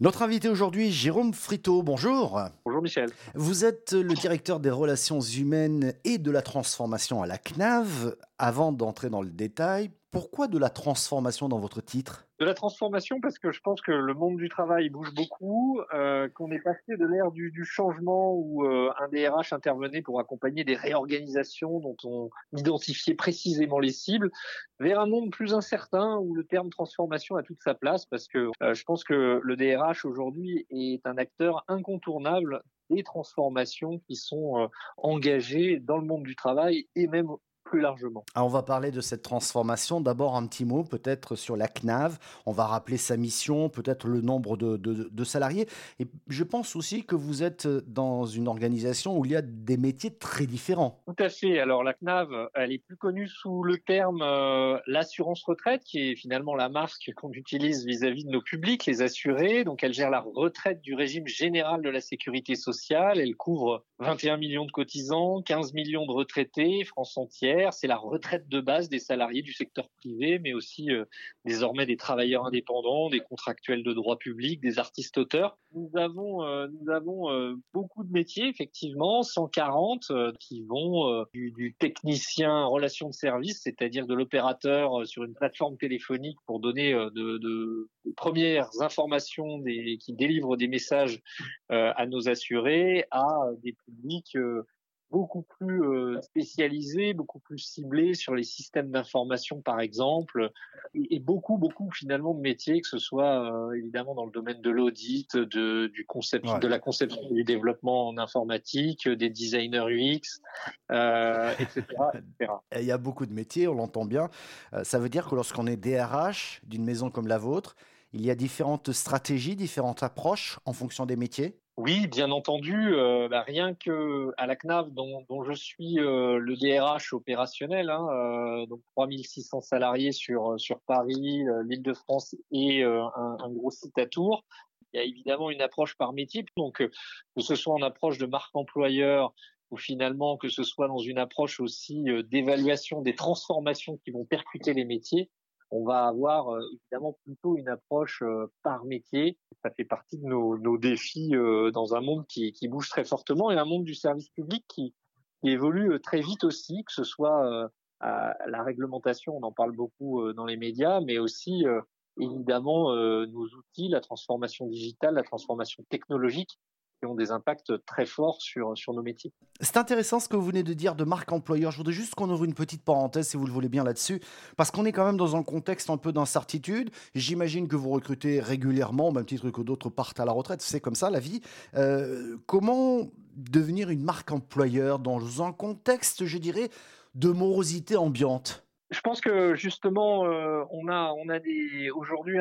Notre invité aujourd'hui, Jérôme Frito. Bonjour. Bonjour Michel. Vous êtes le directeur des relations humaines et de la transformation à la CNAV. Avant d'entrer dans le détail, pourquoi de la transformation dans votre titre? De la transformation parce que je pense que le monde du travail bouge beaucoup, euh, qu'on est passé de l'ère du, changement où euh, un DRH intervenait pour accompagner des réorganisations dont on identifiait précisément les cibles, vers un monde plus incertain où le terme transformation a toute sa place parce que euh, je pense que le DRH aujourd'hui est un acteur incontournable des transformations qui sont engagées dans le monde du travail et même plus largement. Ah, on va parler de cette transformation. D'abord, un petit mot peut-être sur la CNAV. On va rappeler sa mission, peut-être le nombre de, salariés. Et je pense aussi que vous êtes dans une organisation où il y a des métiers très différents. Tout à fait. Alors, la CNAV, elle est plus connue sous le terme euh, l'assurance retraite, qui est finalement la marque qu'on utilise vis-à-vis de nos publics, les assurés. Donc, elle gère la retraite du régime général de la sécurité sociale. Elle couvre 21 millions de cotisants, 15 millions de retraités, France entière c'est la retraite de base des salariés du secteur privé, mais aussi euh, désormais des travailleurs indépendants, des contractuels de droit public, des artistes-auteurs. Nous avons, euh, nous avons euh, beaucoup de métiers, effectivement, 140 qui vont du, technicien relation de service, c'est-à-dire de l'opérateur sur une plateforme téléphonique pour donner de, premières informations qui délivrent des messages à nos assurés, à des publics beaucoup plus euh, spécialisé, beaucoup plus ciblé sur les systèmes d'information par exemple, et, beaucoup beaucoup finalement de métiers, que ce soit euh, évidemment dans le domaine de l'audit, de du concept, de la conception du développement en informatique, des designers UX, euh, etc., Il y a beaucoup de métiers, on l'entend bien. Euh, ça veut dire que lorsqu'on est DRH d'une maison comme la vôtre, il y a différentes stratégies, différentes approches en fonction des métiers? Oui, bien entendu. Euh, bah, rien que à la CNAV, dont, je suis euh, le DRH opérationnel, hein, euh, donc 3600 salariés sur sur Paris, l'Île-de-France et un, gros site à Tours. Il y a évidemment une approche par métier. Donc, que ce soit en approche de marque employeur ou finalement que ce soit dans une approche aussi d'évaluation des transformations qui vont percuter les métiers, on va avoir euh, évidemment plutôt une approche euh, par métier. Ça fait partie de nos, nos défis euh, dans un monde qui, qui, bouge très fortement et un monde du service public qui, qui évolue très vite aussi, que ce soit à la réglementation, on en parle beaucoup dans les médias, mais aussi évidemment nos outils, la transformation digitale, la transformation technologique qui ont des impacts très forts sur, sur nos métiers. C'est intéressant ce que vous venez de dire de marque employeur. Je voudrais juste qu'on ouvre une petite parenthèse, si vous le voulez bien, là-dessus, parce qu'on est quand même dans un contexte un peu d'incertitude. J'imagine que vous recrutez régulièrement, au même titre que d'autres partent à la retraite. C'est comme ça, la vie. Euh, comment devenir une marque employeur dans un contexte, je dirais, de morosité ambiante? Je pense que justement, euh, on a, on a aujourd'hui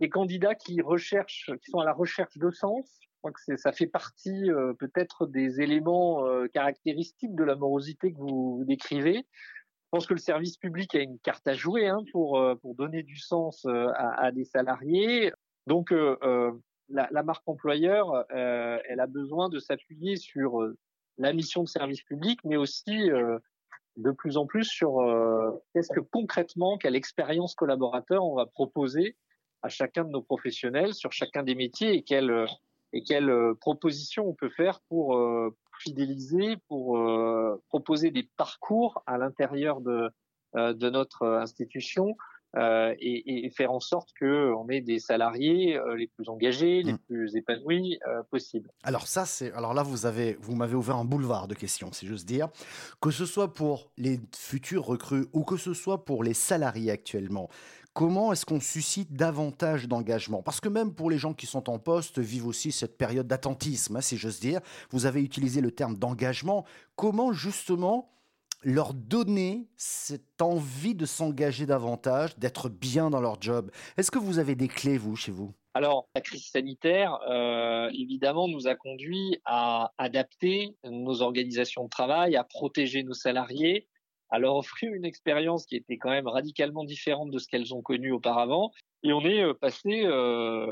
des candidats qui recherchent, qui sont à la recherche de sens, je crois que ça fait partie euh, peut-être des éléments euh, caractéristiques de la morosité que vous, décrivez. Je pense que le service public a une carte à jouer hein, pour, euh, pour donner du sens à, des salariés. Donc, la, la, marque employeur, elle a besoin de s'appuyer sur la mission de service public, mais aussi de plus en plus sur qu'est-ce que concrètement, quelle expérience collaborateur on va proposer à chacun de nos professionnels sur chacun des métiers et quelle et quelles euh, propositions on peut faire pour euh, fidéliser, pour euh, proposer des parcours à l'intérieur de, de notre institution euh, et, et, faire en sorte que on ait des salariés euh, les plus engagés, les mm. plus épanouis euh, possibles. Alors ça, c'est alors là vous avez vous m'avez ouvert un boulevard de questions, si j'ose dire, que ce soit pour les futurs recrues ou que ce soit pour les salariés actuellement. Comment est-ce qu'on suscite davantage d'engagement? Parce que même pour les gens qui sont en poste, vivent aussi cette période d'attentisme, hein, si j'ose dire. Vous avez utilisé le terme d'engagement. Comment justement leur donner cette envie de s'engager davantage, d'être bien dans leur job? Est-ce que vous avez des clés, vous, chez vous? Alors, la crise sanitaire, euh, évidemment, nous a conduit à adapter nos organisations de travail, à protéger nos salariés, à leur offrir une expérience qui était quand même radicalement différente de ce qu'elles ont connu auparavant. Et on est passé euh,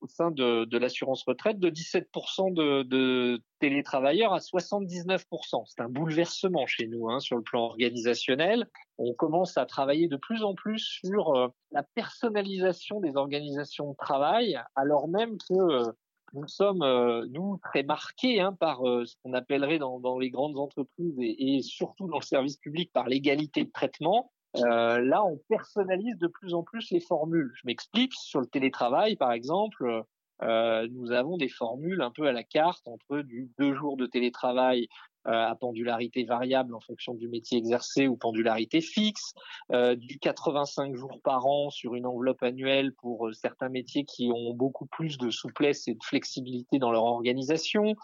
au sein de, de l'assurance retraite de 17% de, de, télétravailleurs à 79%. C'est un bouleversement chez nous hein, sur le plan organisationnel. On commence à travailler de plus en plus sur euh, la personnalisation des organisations de travail, alors même que euh, nous sommes, euh, nous, très marqués hein, par euh, ce qu'on appellerait dans, dans, les grandes entreprises et, et, surtout dans le service public par l'égalité de traitement. Euh, là, on personnalise de plus en plus les formules. Je m'explique, sur le télétravail, par exemple, euh, nous avons des formules un peu à la carte entre deux jours de télétravail euh, à pendularité variable en fonction du métier exercé ou pendularité fixe, euh, du 85 jours par an sur une enveloppe annuelle pour certains métiers qui ont beaucoup plus de souplesse et de flexibilité dans leur organisation,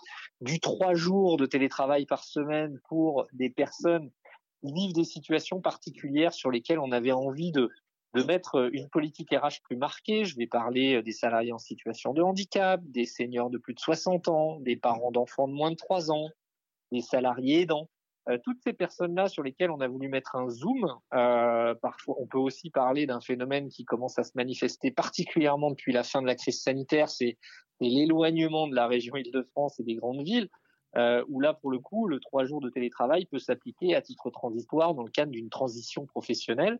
du trois jours de télétravail par semaine pour des personnes qui vivent des situations particulières sur lesquelles on avait envie de, de mettre une politique RH plus marquée. Je vais parler des salariés en situation de handicap, des seniors de plus de 60 ans, des parents d'enfants de moins de 3 ans, des salariés aidants. Euh, toutes ces personnes-là sur lesquelles on a voulu mettre un zoom, euh, parfois on peut aussi parler d'un phénomène qui commence à se manifester particulièrement depuis la fin de la crise sanitaire, c'est l'éloignement de la région Île-de-France et des grandes villes, euh, où là pour le coup le trois jours de télétravail peut s'appliquer à titre transitoire dans le cadre d'une transition professionnelle.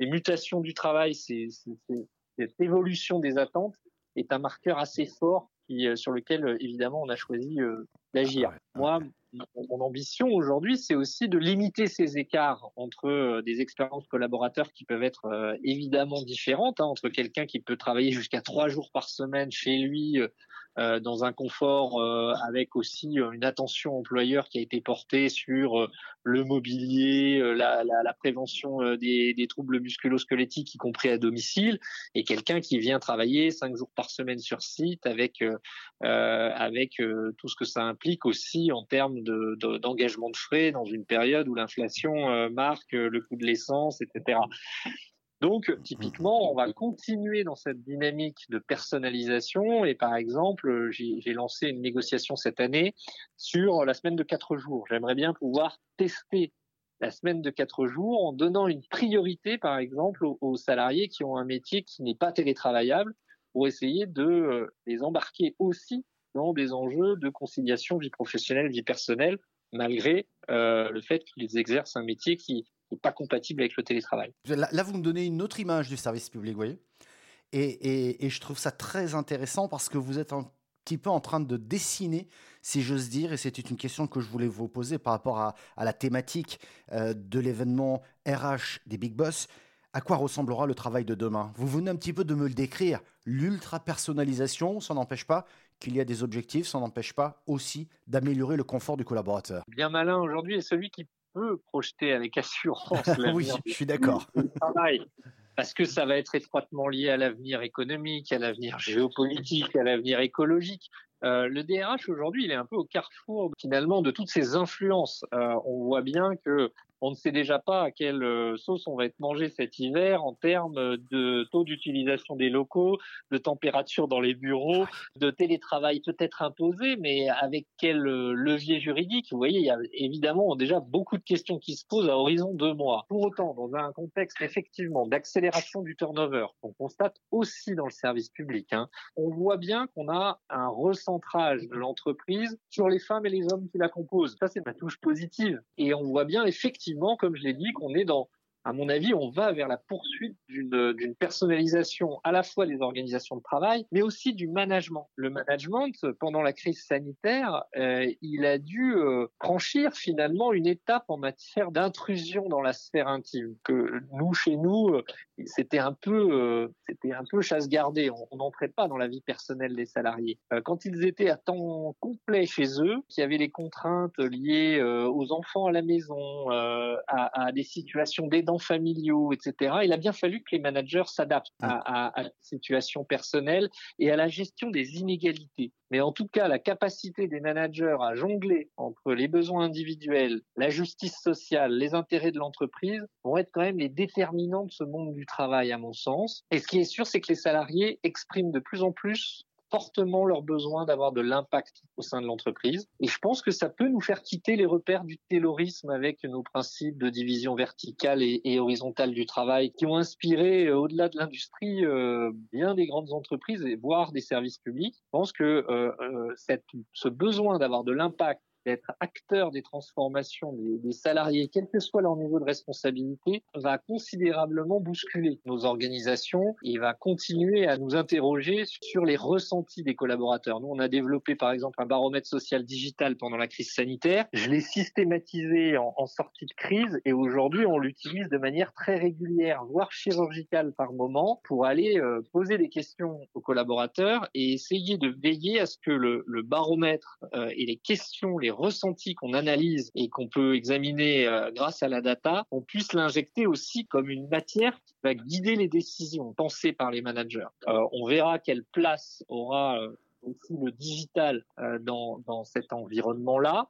Les mutations du travail, c'est cette évolution des attentes est un marqueur assez fort qui, sur lequel évidemment on a choisi d'agir. Moi, mon ambition aujourd'hui, c'est aussi de limiter ces écarts entre euh, des expériences collaborateurs qui peuvent être euh, évidemment différentes, hein, entre quelqu'un qui peut travailler jusqu'à trois jours par semaine chez lui euh, euh, dans un confort euh, avec aussi euh, une attention employeur qui a été portée sur le mobilier, la, la, la prévention des, des, troubles musculo-squelettiques, y compris à domicile, et quelqu'un qui vient travailler cinq jours par semaine sur site avec avec tout ce que ça implique aussi en termes d'engagement de, de, frais dans une période où l'inflation marque le coût de l'essence, etc. Donc, typiquement, on va continuer dans cette dynamique de personnalisation. Et par exemple, j'ai lancé une négociation cette année sur la semaine de quatre jours. J'aimerais bien pouvoir tester la semaine de quatre jours en donnant une priorité, par exemple, aux, salariés qui ont un métier qui n'est pas télétravaillable pour essayer de euh, les embarquer aussi dans des enjeux de conciliation vie professionnelle, vie personnelle, malgré euh, le fait qu'ils exercent un métier qui pas compatible avec le télétravail. Là, vous me donnez une autre image du service public, vous voyez et, et, et, je trouve ça très intéressant parce que vous êtes un petit peu en train de dessiner, si j'ose dire, et c'était une question que je voulais vous poser par rapport à, à la thématique euh, de l'événement RH des Big Boss. À quoi ressemblera le travail de demain? Vous venez un petit peu de me le décrire. L'ultra-personnalisation, ça n'empêche pas qu'il y a des objectifs, ça n'empêche pas aussi d'améliorer le confort du collaborateur. Bien malin aujourd'hui est celui qui peut projeter avec assurance oui, je suis d'accord. Parce que ça va être étroitement lié à l'avenir économique, à l'avenir géopolitique, à l'avenir écologique. Euh, le DRH aujourd'hui, il est un peu au carrefour finalement de toutes ces influences. Euh, on voit bien que on ne sait déjà pas à quelle euh, sauce on va être mangé cet hiver en termes de taux d'utilisation des locaux, de température dans les bureaux, de télétravail peut-être imposé, mais avec quel levier juridique? Vous voyez, il y a évidemment déjà beaucoup de questions qui se posent à horizon deux mois. Pour autant, dans un contexte effectivement d'accélération du turnover, qu'on constate aussi dans le service public, hein, on voit bien qu'on a un de l'entreprise sur les femmes et les hommes qui la composent. Ça, c'est ma touche positive. Et on voit bien effectivement comme je l'ai dit, qu'on est dans à mon avis, on va vers la poursuite d'une personnalisation à la fois des organisations de travail, mais aussi du management. Le management, pendant la crise sanitaire, euh, il a dû euh, franchir finalement une étape en matière d'intrusion dans la sphère intime. Que nous, chez nous, euh, c'était un peu, c'était un peu chasse gardée. On n'entrait pas dans la vie personnelle des salariés. Quand ils étaient à temps complet chez eux, qu'il y avait les contraintes liées aux enfants à la maison, à, à des situations d'aidants familiaux, etc. Il a bien fallu que les managers s'adaptent à, à, à la situation personnelle et à la gestion des inégalités. Mais en tout cas, la capacité des managers à jongler entre les besoins individuels, la justice sociale, les intérêts de l'entreprise vont être quand même les déterminants de ce monde du travail, à mon sens. Et ce qui est sûr, c'est que les salariés expriment de plus en plus fortement leur besoin d'avoir de l'impact au sein de l'entreprise. Et je pense que ça peut nous faire quitter les repères du taylorisme avec nos principes de division verticale et, horizontale du travail qui ont inspiré, euh, au-delà de l'industrie, euh, bien des grandes entreprises et voire des services publics. Je pense que cette, ce besoin d'avoir de l'impact d'être acteur des transformations des, salariés, quel que soit leur niveau de responsabilité, va considérablement bousculer nos organisations et va continuer à nous interroger sur les ressentis des collaborateurs. Nous, on a développé par exemple un baromètre social digital pendant la crise sanitaire. Je l'ai systématisé en, sortie de crise et aujourd'hui, on l'utilise de manière très régulière, voire chirurgicale par moment, pour aller euh, poser des questions aux collaborateurs et essayer de veiller à ce que le, le baromètre euh, et les questions, les ressenti qu'on analyse et qu'on peut examiner euh, grâce à la data, on puisse l'injecter aussi comme une matière qui va guider les décisions pensées par les managers. Euh, on verra quelle place aura euh, aussi le digital dans, dans cet environnement-là.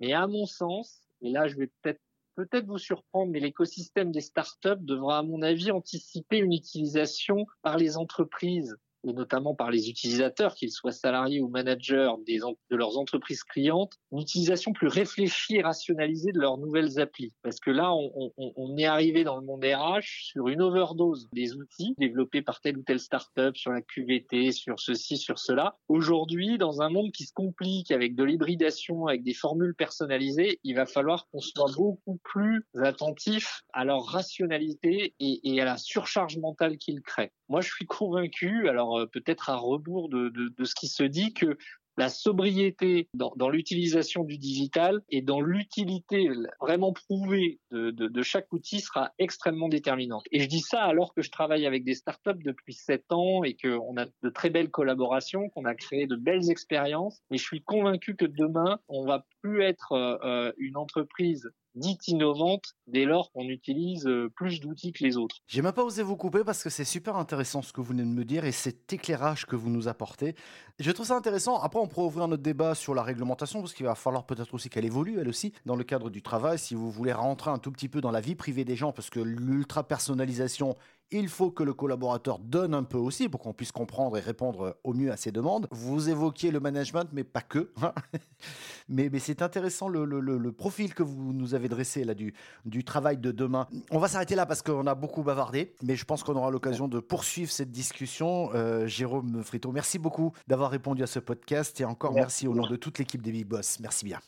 Mais à mon sens, et là je vais peut-être peut-être vous surprendre, mais l'écosystème des startups devra, à mon avis, anticiper une utilisation par les entreprises et notamment par les utilisateurs, qu'ils soient salariés ou managers de leurs entreprises clientes, une utilisation plus réfléchie et rationalisée de leurs nouvelles applis. Parce que là, on est arrivé dans le monde RH sur une overdose des outils développés par telle ou telle startup sur la QVT, sur ceci, sur cela. Aujourd'hui, dans un monde qui se complique avec de l'hybridation, avec des formules personnalisées, il va falloir qu'on soit beaucoup plus attentif à leur rationalité et, et à la surcharge mentale qu'ils créent. Moi, je suis convaincu, alors euh, peut-être à rebours de, de, ce qui se dit, que la sobriété dans, l'utilisation du digital et dans l'utilité vraiment prouvée de, de, de, chaque outil sera extrêmement déterminante. Et je dis ça alors que je travaille avec des startups depuis sept ans et qu'on a de très belles collaborations, qu'on a créé de belles expériences. Mais je suis convaincu que demain, on va plus être euh, euh une entreprise dite innovante dès lors qu'on utilise euh, plus d'outils que les autres. J'ai même pas osé vous couper parce que c'est super intéressant ce que vous venez de me dire et cet éclairage que vous nous apportez. Je trouve ça intéressant. Après, on pourrait ouvrir notre débat sur la réglementation parce qu'il va falloir peut-être aussi qu'elle évolue, elle aussi, dans le cadre du travail. Si vous voulez rentrer un tout petit peu dans la vie privée des gens, parce que l'ultra personnalisation il faut que le collaborateur donne un peu aussi pour qu'on puisse comprendre et répondre au mieux à ses demandes. Vous évoquiez le management, mais pas que. mais, mais c'est intéressant le, le, le, profil que vous nous avez dressé là du, du travail de demain. On va s'arrêter là parce qu'on a beaucoup bavardé, mais je pense qu'on aura l'occasion de poursuivre cette discussion. Euh, Jérôme Frito, merci beaucoup d'avoir répondu à ce podcast et encore merci, merci au nom de toute l'équipe des Big Boss. Merci bien.